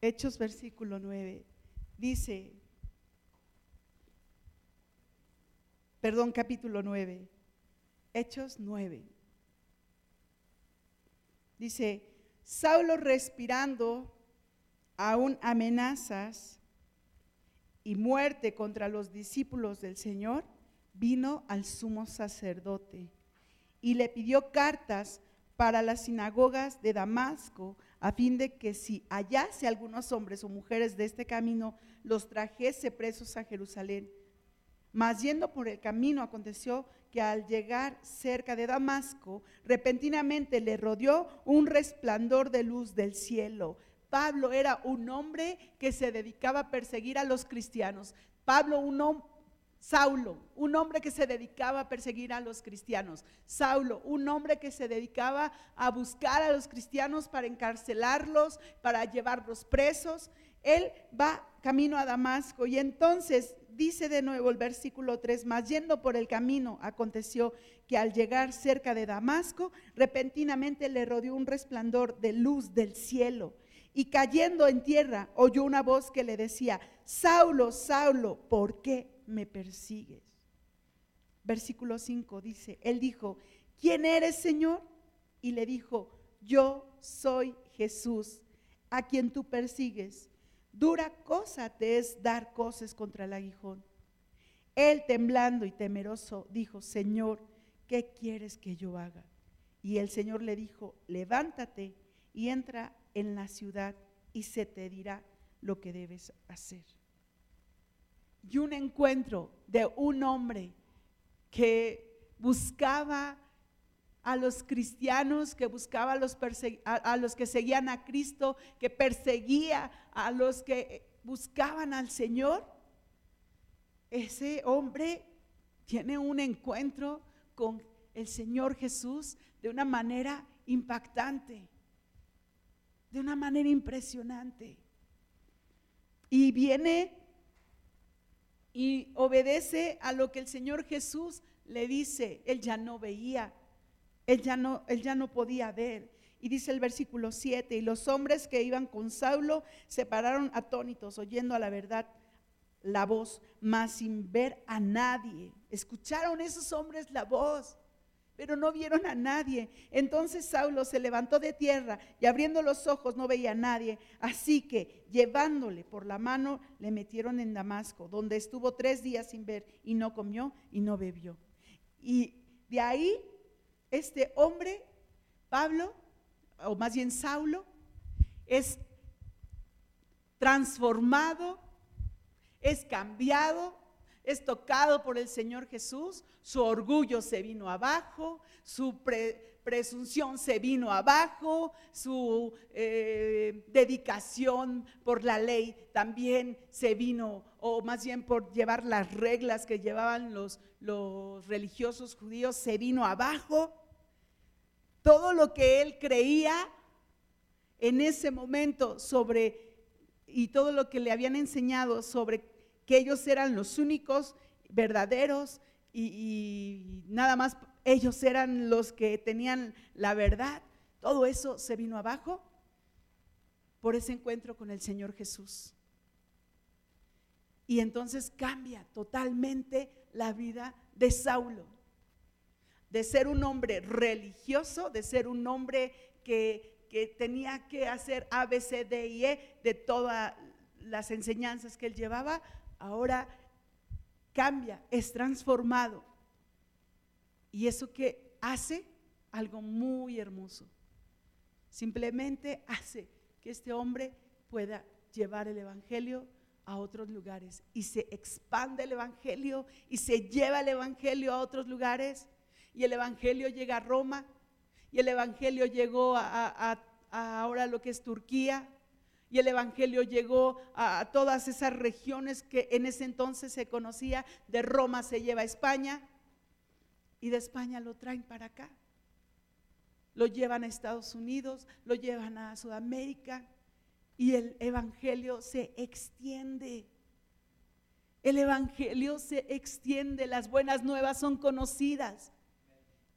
Hechos versículo 9. Dice, perdón, capítulo 9. Hechos 9. Dice, Saulo respirando aún amenazas y muerte contra los discípulos del Señor, vino al sumo sacerdote y le pidió cartas para las sinagogas de Damasco, a fin de que si hallase algunos hombres o mujeres de este camino, los trajese presos a Jerusalén. Mas yendo por el camino aconteció que al llegar cerca de Damasco, repentinamente le rodeó un resplandor de luz del cielo. Pablo era un hombre que se dedicaba a perseguir a los cristianos. Pablo, un hombre Saulo, un hombre que se dedicaba a perseguir a los cristianos. Saulo, un hombre que se dedicaba a buscar a los cristianos para encarcelarlos, para llevarlos presos. Él va camino a Damasco y entonces dice de nuevo el versículo 3, más yendo por el camino, aconteció que al llegar cerca de Damasco, repentinamente le rodeó un resplandor de luz del cielo y cayendo en tierra oyó una voz que le decía, Saulo, Saulo, ¿por qué me persigues? Versículo 5 dice, él dijo, ¿quién eres, Señor? Y le dijo, yo soy Jesús, a quien tú persigues. Dura cosa te es dar cosas contra el aguijón. Él, temblando y temeroso, dijo, Señor, ¿qué quieres que yo haga? Y el Señor le dijo, levántate y entra en la ciudad y se te dirá lo que debes hacer y un encuentro de un hombre que buscaba a los cristianos, que buscaba a los, a, los, que seguían a Cristo, que perseguía a los que buscaban al Señor, ese hombre tiene un encuentro con el Señor Jesús de una manera impactante, de una manera impresionante. Y viene y obedece a lo que el Señor Jesús le dice. Él ya no veía, él ya no, él ya no podía ver. Y dice el versículo 7, y los hombres que iban con Saulo se pararon atónitos, oyendo a la verdad la voz, mas sin ver a nadie. Escucharon esos hombres la voz, pero no vieron a nadie. Entonces Saulo se levantó de tierra y abriendo los ojos no veía a nadie. Así que llevándole por la mano le metieron en Damasco, donde estuvo tres días sin ver y no comió y no bebió. Y de ahí este hombre, Pablo, o más bien Saulo, es transformado, es cambiado es tocado por el Señor Jesús, su orgullo se vino abajo, su presunción se vino abajo, su eh, dedicación por la ley también se vino, o más bien por llevar las reglas que llevaban los, los religiosos judíos, se vino abajo. Todo lo que él creía en ese momento sobre, y todo lo que le habían enseñado sobre que ellos eran los únicos verdaderos y, nada más ellos eran los que tenían la verdad. Todo eso se vino abajo por ese encuentro con el Señor Jesús. Y entonces cambia totalmente la vida de Saulo. De ser un hombre religioso, de ser un hombre que, que tenía que hacer A, B, C, D y E de todas las enseñanzas que él llevaba, ahora cambia, es transformado. Y eso que hace algo muy hermoso. Simplemente hace que este hombre pueda llevar el Evangelio a otros lugares. Y se expande el Evangelio y se lleva el Evangelio a otros lugares. Y el Evangelio llega a Roma. Y el Evangelio llegó a, ahora lo que es Turquía, Y el Evangelio llegó a todas esas regiones que en ese entonces se conocía. De Roma se lleva a España y de España lo traen para acá. Lo llevan a Estados Unidos, lo llevan a Sudamérica y el Evangelio se extiende. El Evangelio se extiende, las buenas nuevas son conocidas.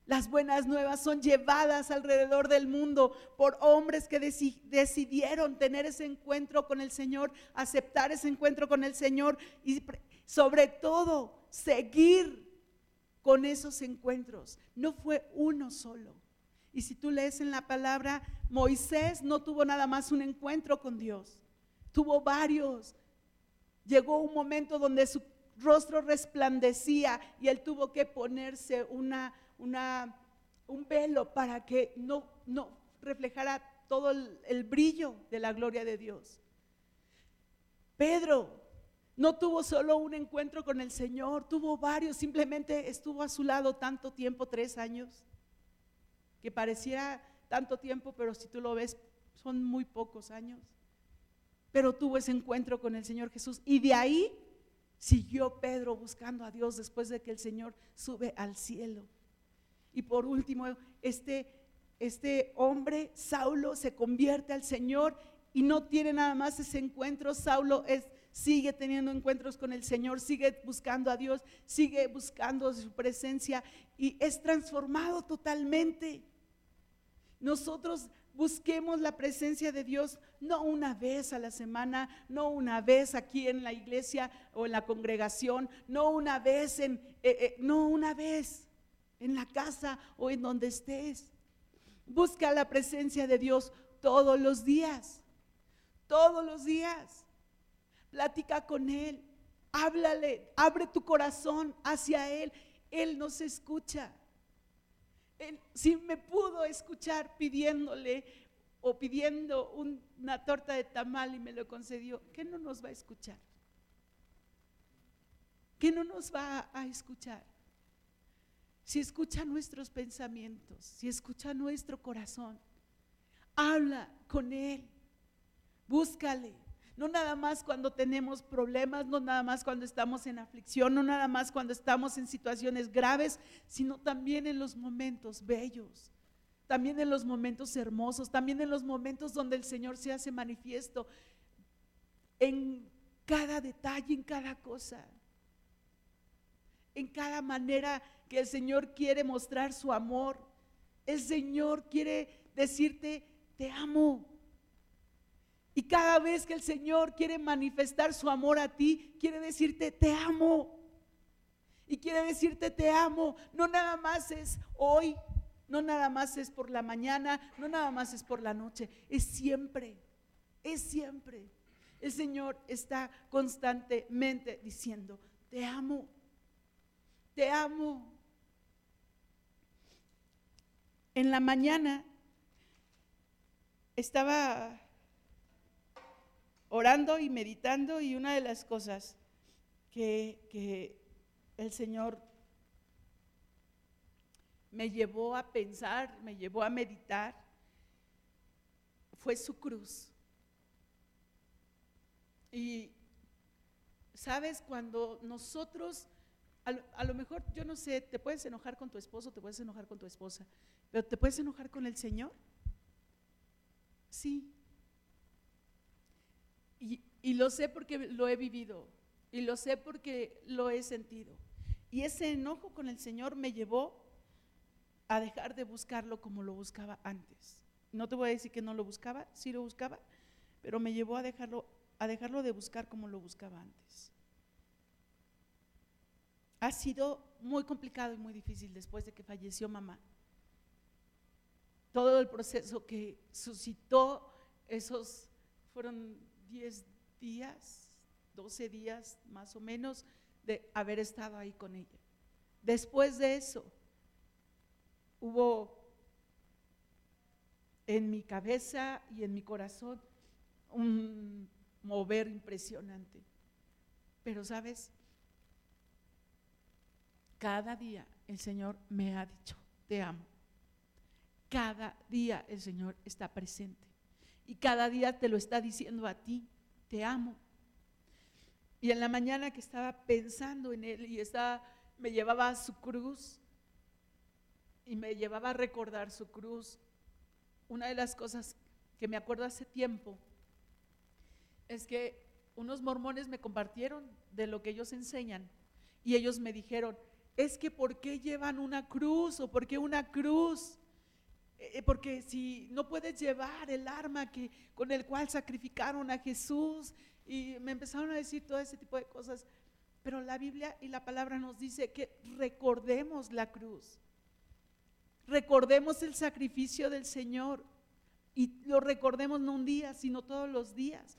Las buenas nuevas son llevadas alrededor del mundo por hombres que decidieron tener ese encuentro con el Señor, aceptar ese encuentro con el Señor y sobre todo seguir con esos encuentros. No fue uno solo. Y si tú lees en la palabra, Moisés no tuvo nada más un encuentro con Dios, tuvo varios. Llegó un momento donde su rostro resplandecía y él tuvo que ponerse una un velo para que no, reflejara todo el brillo de la gloria de Dios. Pedro no tuvo solo un encuentro con el Señor, tuvo varios, simplemente estuvo a su lado tanto tiempo, tres años, que parecía tanto tiempo, pero si tú lo ves, son muy pocos años. Pero tuvo ese encuentro con el Señor Jesús y de ahí siguió Pedro buscando a Dios después de que el Señor sube al cielo. Y por último, este, este hombre, Saulo, se convierte al Señor y no tiene nada más ese encuentro. Saulo es, sigue teniendo encuentros con el Señor, sigue buscando a Dios, sigue buscando su presencia y es transformado totalmente. Nosotros busquemos la presencia de Dios no una vez a la semana, no una vez aquí en la iglesia o en la congregación, no una vez en, eh, eh, no una vez en la casa o en donde estés. Busca la presencia de Dios todos los días, todos los días. Platica con Él, háblale, abre tu corazón hacia Él. Él nos escucha. Él, si me pudo escuchar pidiéndole o pidiendo una torta de tamal y me lo concedió, ¿qué no nos va a escuchar? ¿Qué no nos va a escuchar? si escucha nuestros pensamientos, si escucha nuestro corazón, habla con Él, búscale. No nada más cuando tenemos problemas, no nada más cuando estamos en aflicción, no nada más cuando estamos en situaciones graves, sino también en los momentos bellos, también en los momentos hermosos, también en los momentos donde el Señor se hace manifiesto en cada detalle, en cada cosa, en cada manera que el Señor quiere mostrar su amor. El Señor quiere decirte, te amo. Y cada vez que el Señor quiere manifestar su amor a ti, quiere decirte, te amo. Y quiere decirte, te amo. No nada más es hoy, no nada más es por la mañana, no nada más es por la noche, es siempre, es siempre. El Señor está constantemente diciendo, te amo, te amo en la mañana estaba orando y meditando y una de las cosas que, el Señor me llevó a pensar, me llevó a meditar, fue su cruz. Y sabes, cuando nosotros, a lo, mejor, yo no sé, te puedes enojar con tu esposo, te puedes enojar con tu esposa, ¿Pero te puedes enojar con el Señor? Sí. Y, y, lo sé porque lo he vivido. Y lo sé porque lo he sentido. Y ese enojo con el Señor me llevó a dejar de buscarlo como lo buscaba antes. No te voy a decir que no lo buscaba, sí lo buscaba, pero me llevó a dejarlo, a dejarlo de buscar como lo buscaba antes. Ha sido muy complicado y muy difícil después de que falleció mamá todo el proceso que suscitó esos, fueron 10 días, 12 días más o menos de haber estado ahí con ella. Después de eso, hubo en mi cabeza y en mi corazón un mover impresionante. Pero sabes, cada día el Señor me ha dicho, te amo. Cada día el Señor está presente. Y cada día te lo está diciendo a ti, te amo. Y en la mañana que estaba pensando en él y estaba, me llevaba a su cruz y me llevaba a recordar su cruz, una de las cosas que me acuerdo hace tiempo es que unos mormones me compartieron de lo que ellos enseñan y ellos me dijeron, es que ¿por qué llevan una cruz o por qué una cruz? Eh, eh, porque si no puedes llevar el arma que, con el cual sacrificaron a Jesús y me empezaron a decir todo ese tipo de cosas. Pero la Biblia y la palabra nos dice que recordemos la cruz. Recordemos el sacrificio del Señor. Y lo recordemos no un día, sino todos los días.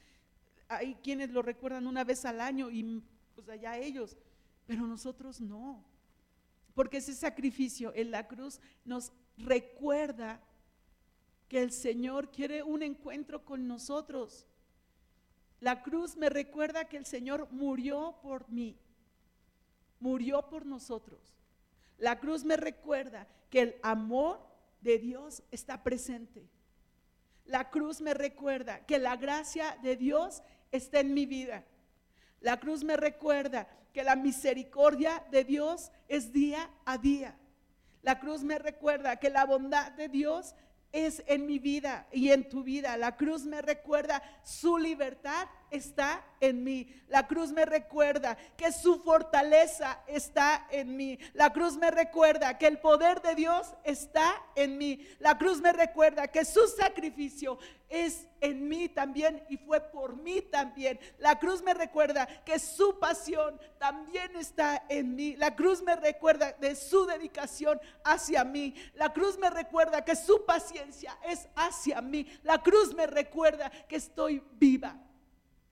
Hay quienes lo recuerdan una vez al año y pues allá ellos, pero nosotros no. Porque ese sacrificio en la cruz nos recuerda que el Señor quiere un encuentro con nosotros. La cruz me recuerda que el Señor murió por mí, murió por nosotros. La cruz me recuerda que el amor de Dios está presente. La cruz me recuerda que la gracia de Dios está en mi vida. La cruz me recuerda que la misericordia de Dios es día a día. La cruz me recuerda que la bondad de Dios es en mi vida y en tu vida. La cruz me recuerda su libertad está en mí. La cruz me recuerda que su fortaleza está en mí. La cruz me recuerda que el poder de Dios está en mí. La cruz me recuerda que su sacrificio es en mí también y fue por mí también. La cruz me recuerda que su pasión también está en mí. La cruz me recuerda de su dedicación hacia mí. La cruz me recuerda que su paciencia es hacia mí. La cruz me recuerda que estoy viva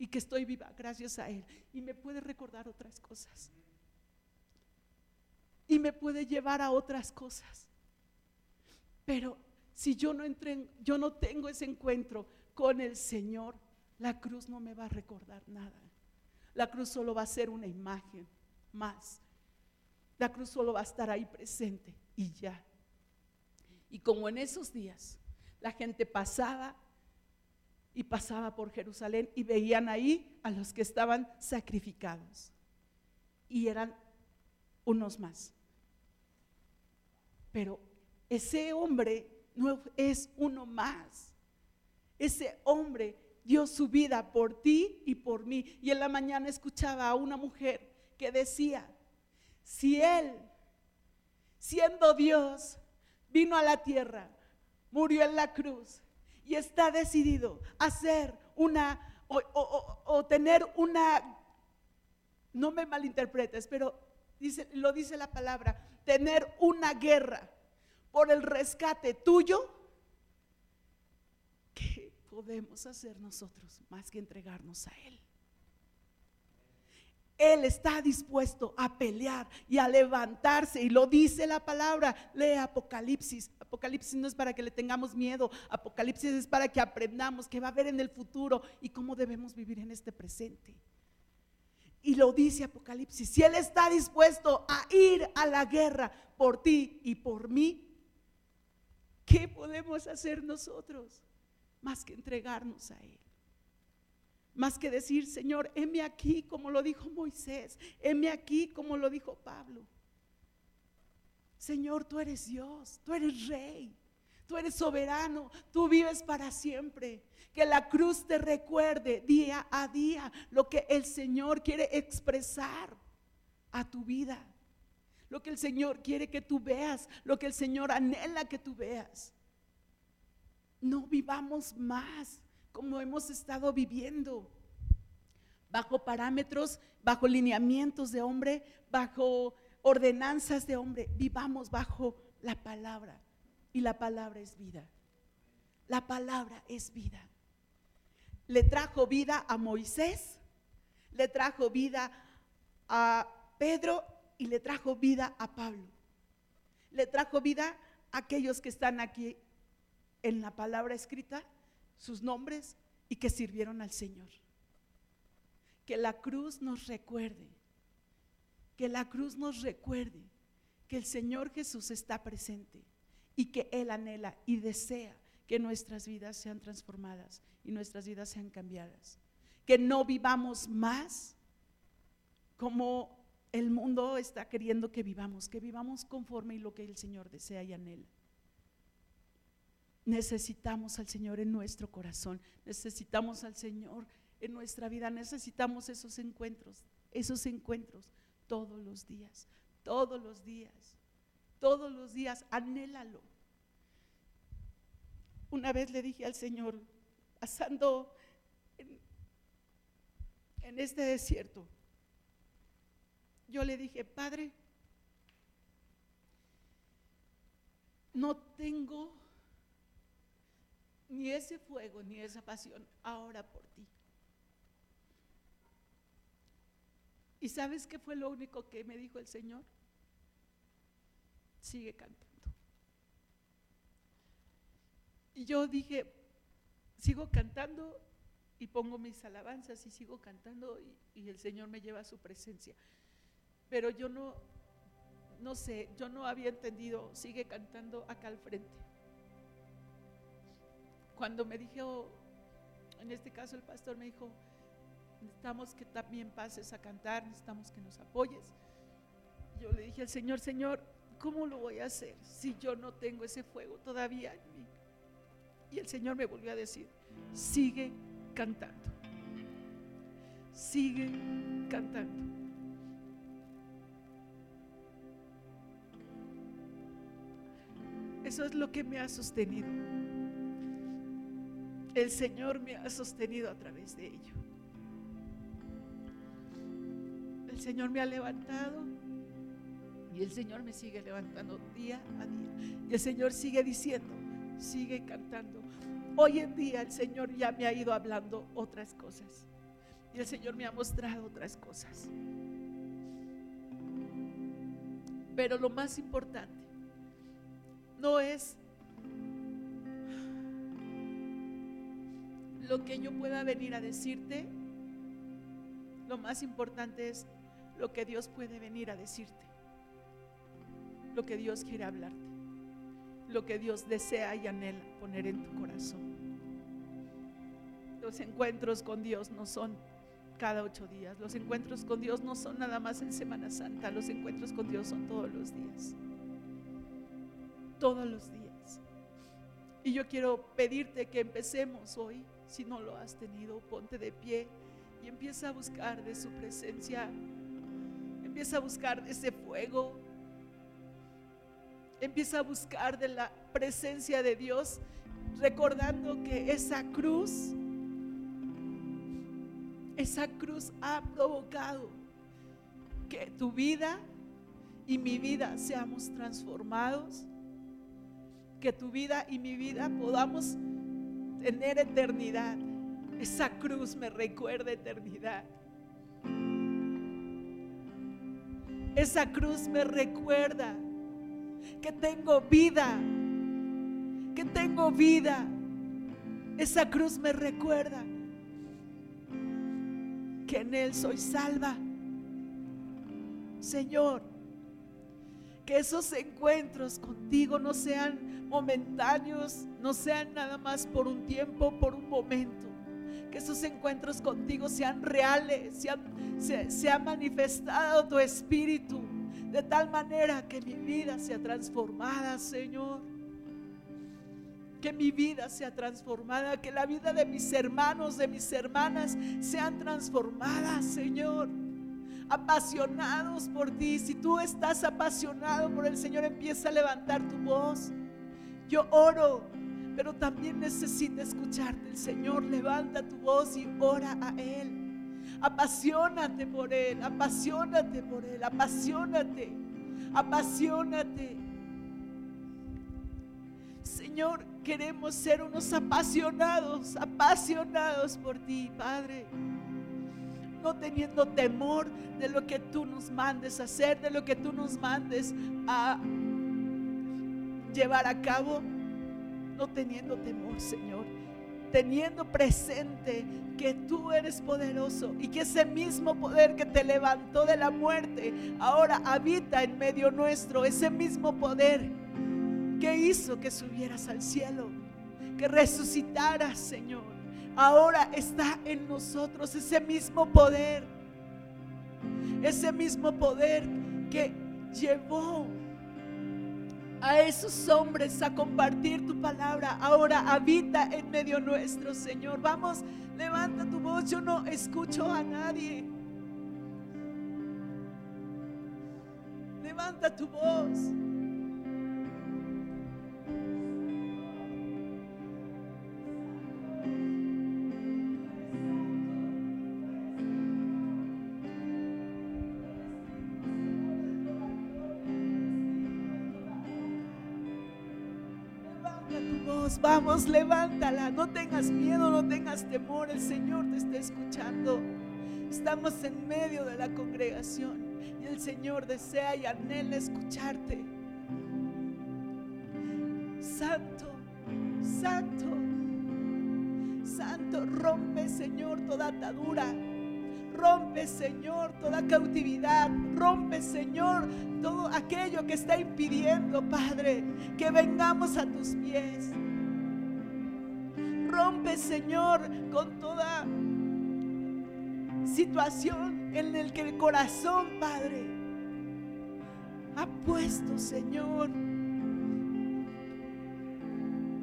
y que estoy viva gracias a Él. Y me puede recordar otras cosas. Y me puede llevar a otras cosas. Pero si yo no entré, yo no tengo ese encuentro con el Señor, la cruz no me va a recordar nada. La cruz solo va a ser una imagen más. La cruz solo va a estar ahí presente y ya. Y como en esos días la gente pasaba y pasaba por Jerusalén y veían ahí a los que estaban sacrificados. Y eran unos más. Pero ese hombre no es uno más. Ese hombre dio su vida por ti y por mí. Y en la mañana escuchaba a una mujer que decía, si él, siendo Dios, vino a la tierra, murió en la cruz, y está decidido a hacer una o, tener una, no me malinterpretes, pero dice, lo dice la palabra, tener una guerra por el rescate tuyo, ¿qué podemos hacer nosotros más que entregarnos a Él? Él está dispuesto a pelear y a levantarse. Y lo dice la palabra. Lee Apocalipsis. Apocalipsis no es para que le tengamos miedo. Apocalipsis es para que aprendamos qué va a haber en el futuro y cómo debemos vivir en este presente. Y lo dice Apocalipsis. Si Él está dispuesto a ir a la guerra por ti y por mí, ¿qué podemos hacer nosotros más que entregarnos a Él? Más que decir, Señor, heme aquí como lo dijo Moisés, heme aquí como lo dijo Pablo. Señor, tú eres Dios, tú eres rey, tú eres soberano, tú vives para siempre. Que la cruz te recuerde día a día lo que el Señor quiere expresar a tu vida. Lo que el Señor quiere que tú veas, lo que el Señor anhela que tú veas. No vivamos más como hemos estado viviendo, bajo parámetros, bajo lineamientos de hombre, bajo ordenanzas de hombre, vivamos bajo la palabra. Y la palabra es vida. La palabra es vida. Le trajo vida a Moisés, le trajo vida a Pedro y le trajo vida a Pablo. Le trajo vida a aquellos que están aquí en la palabra escrita sus nombres y que sirvieron al Señor. Que la cruz nos recuerde, que la cruz nos recuerde que el Señor Jesús está presente y que Él anhela y desea que nuestras vidas sean transformadas y nuestras vidas sean cambiadas. Que no vivamos más como el mundo está queriendo que vivamos, que vivamos conforme y lo que el Señor desea y anhela. Necesitamos al Señor en nuestro corazón, necesitamos al Señor en nuestra vida, necesitamos esos encuentros, esos encuentros todos los días, todos los días, todos los días, anhélalo. Una vez le dije al Señor, pasando en, en este desierto, yo le dije, Padre, no tengo ni ese fuego ni esa pasión ahora por ti. ¿Y sabes qué fue lo único que me dijo el Señor? Sigue cantando. Y yo dije, sigo cantando y pongo mis alabanzas y sigo cantando y, el Señor me lleva a su presencia. Pero yo no, no sé, yo no había entendido, sigue cantando acá al frente. Cuando me dijo, en este caso el pastor me dijo, necesitamos que también pases a cantar, necesitamos que nos apoyes. Yo le dije al Señor, Señor, ¿cómo lo voy a hacer si yo no tengo ese fuego todavía en mí? Y el Señor me volvió a decir, sigue cantando, sigue cantando. Eso es lo que me ha sostenido. El Señor me ha sostenido a través de ello. El Señor me ha levantado y el Señor me sigue levantando día a día. Y el Señor sigue diciendo, sigue cantando. Hoy en día el Señor ya me ha ido hablando otras cosas. Y el Señor me ha mostrado otras cosas. Pero lo más importante no es lo que yo pueda venir a decirte. Lo más importante es lo que Dios puede venir a decirte. Lo que Dios quiere hablarte. Lo que Dios desea y anhela poner en tu corazón. Los encuentros con Dios no son cada ocho días. Los encuentros con Dios no son nada más en Semana Santa. Los encuentros con Dios son todos los días todos los días. Y yo quiero pedirte que empecemos hoy, si no lo has tenido, ponte de pie y empieza a buscar de su presencia, empieza a buscar de ese fuego, empieza a buscar de la presencia de Dios, recordando que esa cruz, esa cruz ha provocado que tu vida y mi vida seamos transformados que tu vida y mi vida podamos tener eternidad. Esa cruz me recuerda eternidad. Esa cruz me recuerda que tengo vida, que tengo vida. Esa cruz me recuerda que en Él soy salva. Señor, que esos encuentros contigo no sean momentáneos, no sean nada más por un tiempo, por un momento. Que esos encuentros contigo sean reales, sean, se, ha manifestado tu espíritu de tal manera que mi vida sea transformada, Señor. Que mi vida sea transformada, que la vida de mis hermanos, de mis hermanas sean transformadas, Señor apasionados por ti. Si tú estás apasionado por el Señor, empieza a levantar tu voz. Yo oro, pero también necesita escucharte el Señor. Levanta tu voz y ora a Él. Apasionate por Él, apasionate por Él, apasionate, apasionate. Señor, queremos ser unos apasionados, apasionados por ti, Padre no teniendo temor de lo que tú nos mandes a hacer, de lo que tú nos mandes a llevar a cabo, no teniendo temor, Señor, teniendo presente que tú eres poderoso y que ese mismo poder que te levantó de la muerte ahora habita en medio nuestro, ese mismo poder que hizo que subieras al cielo que resucitara, Señor. Ahora está en nosotros ese mismo poder, ese mismo poder que llevó a esos hombres a compartir tu palabra. Ahora habita en medio nuestro, Señor. Vamos, levanta tu voz. Yo no escucho a nadie. Levanta tu voz. Vamos, levántala. No tengas miedo, no tengas temor. El Señor te está escuchando. Estamos en medio de la congregación y el Señor desea y anhela escucharte. Santo, santo, santo, rompe, Señor, toda atadura. Rompe, Señor, toda cautividad. Rompe, Señor, todo aquello que está impidiendo, Padre, que vengamos a tus pies. Rompe, Señor, con toda situación en el que el corazón, Padre, ha puesto, Señor,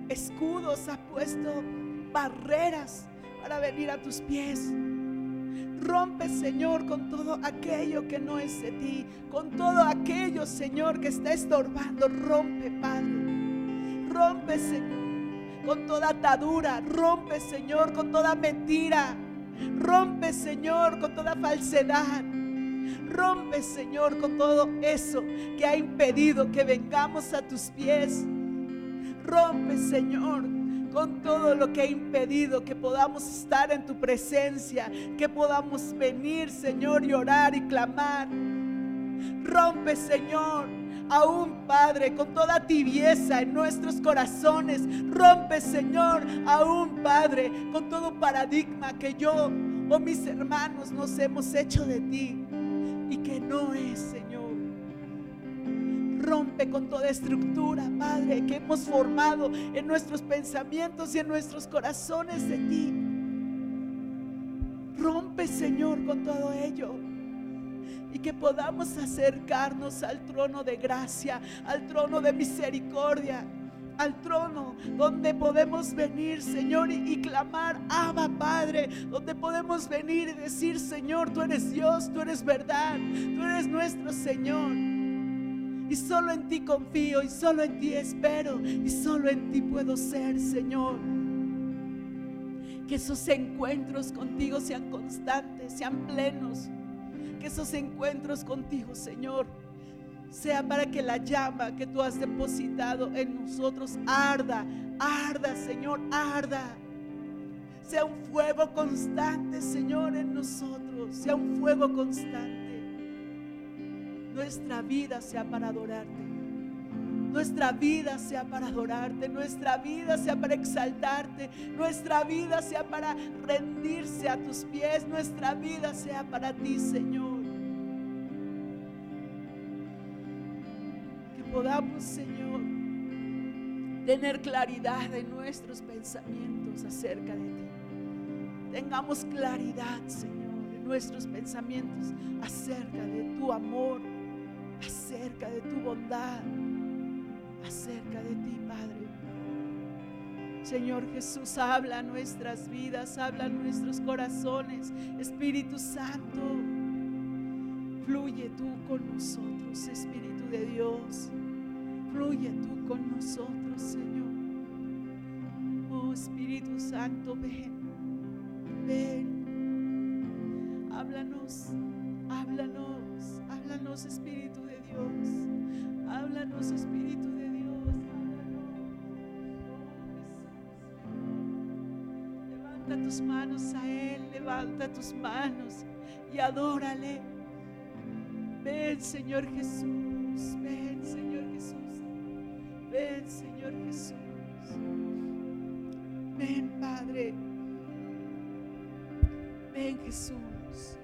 escudos, ha puesto barreras para venir a tus pies. Rompe, Señor, con todo aquello que no es de ti, con todo aquello, Señor, que está estorbando. Rompe, Padre. Rompe, Señor con toda atadura. Rompe, Señor, con toda mentira. Rompe, Señor, con toda falsedad. Rompe, Señor, con todo eso que ha impedido que vengamos a tus pies. Rompe, Señor, con todo lo que ha impedido que podamos estar en tu presencia, que podamos venir, Señor, y orar y clamar. Rompe, Señor, aún, Padre, con toda tibieza en nuestros corazones. Rompe, Señor, aún, Padre, con todo paradigma que yo o mis hermanos nos hemos hecho de ti y que no es, Señor. Rompe con toda estructura, Padre, que hemos formado en nuestros pensamientos y en nuestros corazones de ti. Rompe, Señor, con todo ello y que podamos acercarnos al trono de gracia, al trono de misericordia, al trono donde podemos venir, Señor, y, clamar, Abba Padre, donde podemos venir y decir, Señor, tú eres Dios, tú eres verdad, tú eres nuestro Señor. Y solo en ti confío, y solo en ti espero, y solo en ti puedo ser, Señor. Que esos encuentros contigo sean constantes, sean plenos esos encuentros contigo, Señor, sea para que la llama que tú has depositado en nosotros arda, arda, Señor, arda. Sea un fuego constante, Señor, en nosotros. Sea un fuego constante. Nuestra vida sea para adorarte. Nuestra vida sea para adorarte, nuestra vida sea para exaltarte, nuestra vida sea para rendirse a tus pies, nuestra vida sea para ti, Señor. Podamos, Señor, tener claridad en nuestros pensamientos acerca de ti. Tengamos claridad, Señor, en nuestros pensamientos acerca de tu amor, acerca de tu bondad acerca de ti, Padre. Señor Jesús, habla nuestras vidas, habla nuestros corazones. Espíritu Santo, fluye tú con nosotros, Espíritu de Dios. Fluye tú con nosotros, Señor. Oh Espíritu Santo, ven, ven. Háblanos, háblanos, háblanos, Espíritu de Dios. Háblanos, Espíritu de Levanta tus manos a Él, levanta tus manos y adórale. Ven, Señor Jesús, ven, ven, Señor Jesús. Ven, Padre, ven, Jesús.